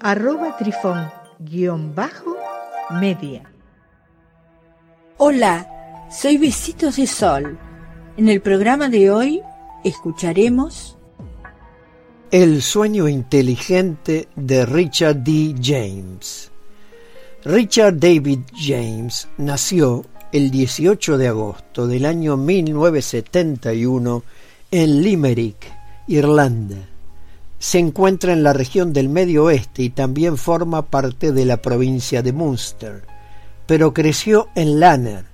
arroba trifón-media. Hola, soy Besitos de Sol. En el programa de hoy escucharemos El sueño inteligente de Richard D. James. Richard David James nació el 18 de agosto del año 1971 en Limerick, Irlanda. Se encuentra en la región del Medio Oeste y también forma parte de la provincia de Munster, pero creció en Lanner,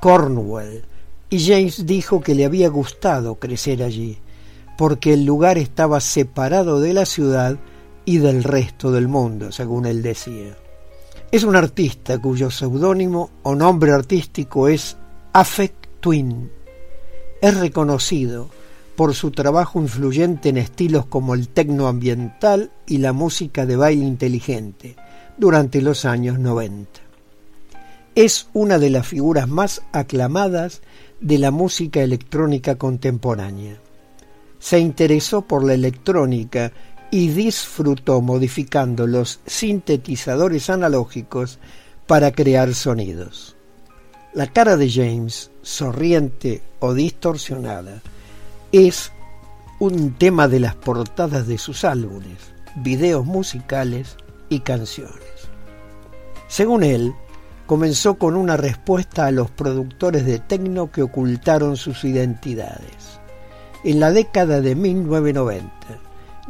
Cornwall, y James dijo que le había gustado crecer allí, porque el lugar estaba separado de la ciudad y del resto del mundo, según él decía. Es un artista cuyo seudónimo o nombre artístico es Affect Twin. Es reconocido por su trabajo influyente en estilos como el tecno ambiental y la música de baile inteligente durante los años 90. Es una de las figuras más aclamadas de la música electrónica contemporánea. Se interesó por la electrónica y disfrutó modificando los sintetizadores analógicos para crear sonidos. La cara de James, sonriente o distorsionada, es un tema de las portadas de sus álbumes, videos musicales y canciones. Según él, comenzó con una respuesta a los productores de techno que ocultaron sus identidades. En la década de 1990,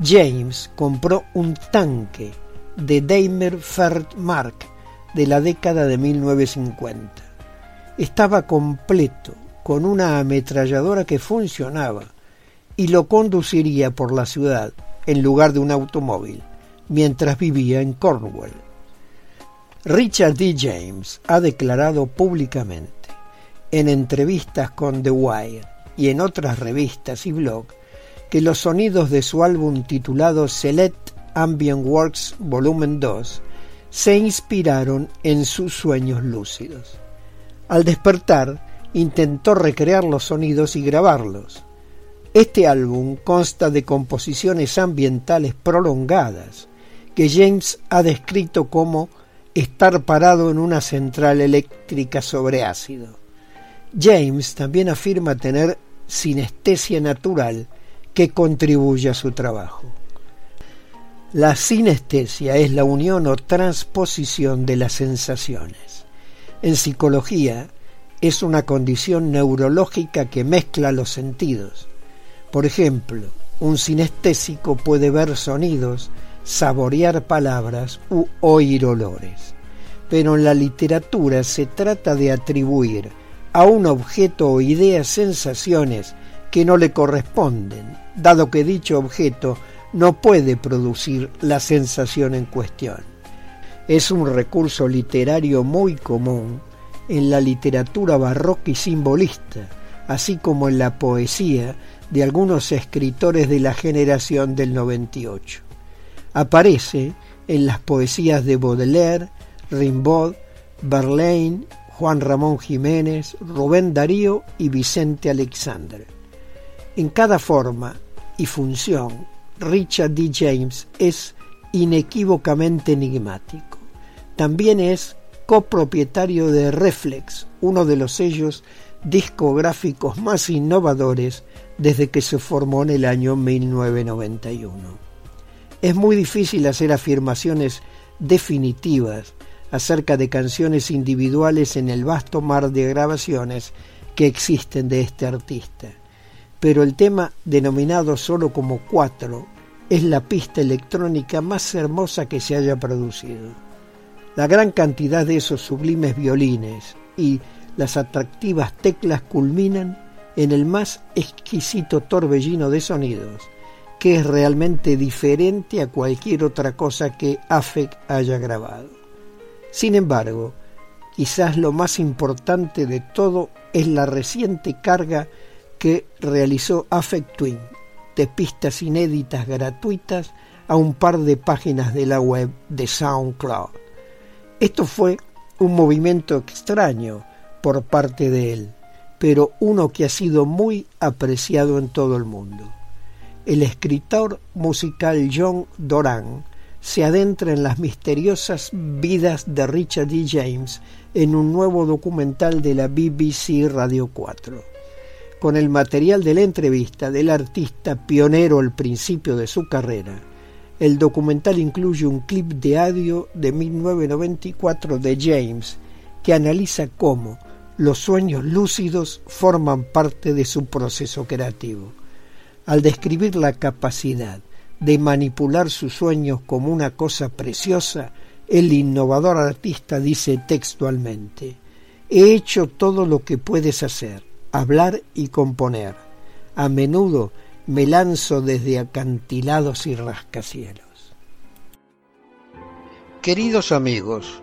James compró un tanque de Daimler Mark de la década de 1950. Estaba completo, con una ametralladora que funcionaba y lo conduciría por la ciudad en lugar de un automóvil mientras vivía en Cornwall. Richard D. James ha declarado públicamente en entrevistas con The Wire y en otras revistas y blogs que los sonidos de su álbum titulado Select Ambient Works Volumen 2 se inspiraron en sus sueños lúcidos. Al despertar, intentó recrear los sonidos y grabarlos. Este álbum consta de composiciones ambientales prolongadas, que James ha descrito como estar parado en una central eléctrica sobre ácido. James también afirma tener sinestesia natural que contribuye a su trabajo. La sinestesia es la unión o transposición de las sensaciones. En psicología es una condición neurológica que mezcla los sentidos. Por ejemplo, un sinestésico puede ver sonidos, saborear palabras u oír olores. Pero en la literatura se trata de atribuir a un objeto o idea sensaciones que no le corresponden, dado que dicho objeto no puede producir la sensación en cuestión. Es un recurso literario muy común en la literatura barroca y simbolista, así como en la poesía de algunos escritores de la generación del 98. Aparece en las poesías de Baudelaire, Rimbaud, Verlaine, Juan Ramón Jiménez, Rubén Darío y Vicente Alexandre. En cada forma y función, Richard D. James es inequívocamente enigmático. También es copropietario de Reflex, uno de los sellos discográficos más innovadores desde que se formó en el año 1991. Es muy difícil hacer afirmaciones definitivas acerca de canciones individuales en el vasto mar de grabaciones que existen de este artista pero el tema denominado solo como cuatro es la pista electrónica más hermosa que se haya producido. La gran cantidad de esos sublimes violines y las atractivas teclas culminan en el más exquisito torbellino de sonidos que es realmente diferente a cualquier otra cosa que Afek haya grabado. Sin embargo, quizás lo más importante de todo es la reciente carga que realizó Afek Twin de pistas inéditas gratuitas a un par de páginas de la web de SoundCloud. Esto fue un movimiento extraño por parte de él, pero uno que ha sido muy apreciado en todo el mundo. El escritor musical John Doran se adentra en las misteriosas vidas de Richard D. James en un nuevo documental de la BBC Radio 4. Con el material de la entrevista del artista pionero al principio de su carrera, el documental incluye un clip de audio de 1994 de James que analiza cómo los sueños lúcidos forman parte de su proceso creativo. Al describir la capacidad de manipular sus sueños como una cosa preciosa, el innovador artista dice textualmente, he hecho todo lo que puedes hacer, hablar y componer. A menudo me lanzo desde acantilados y rascacielos. Queridos amigos,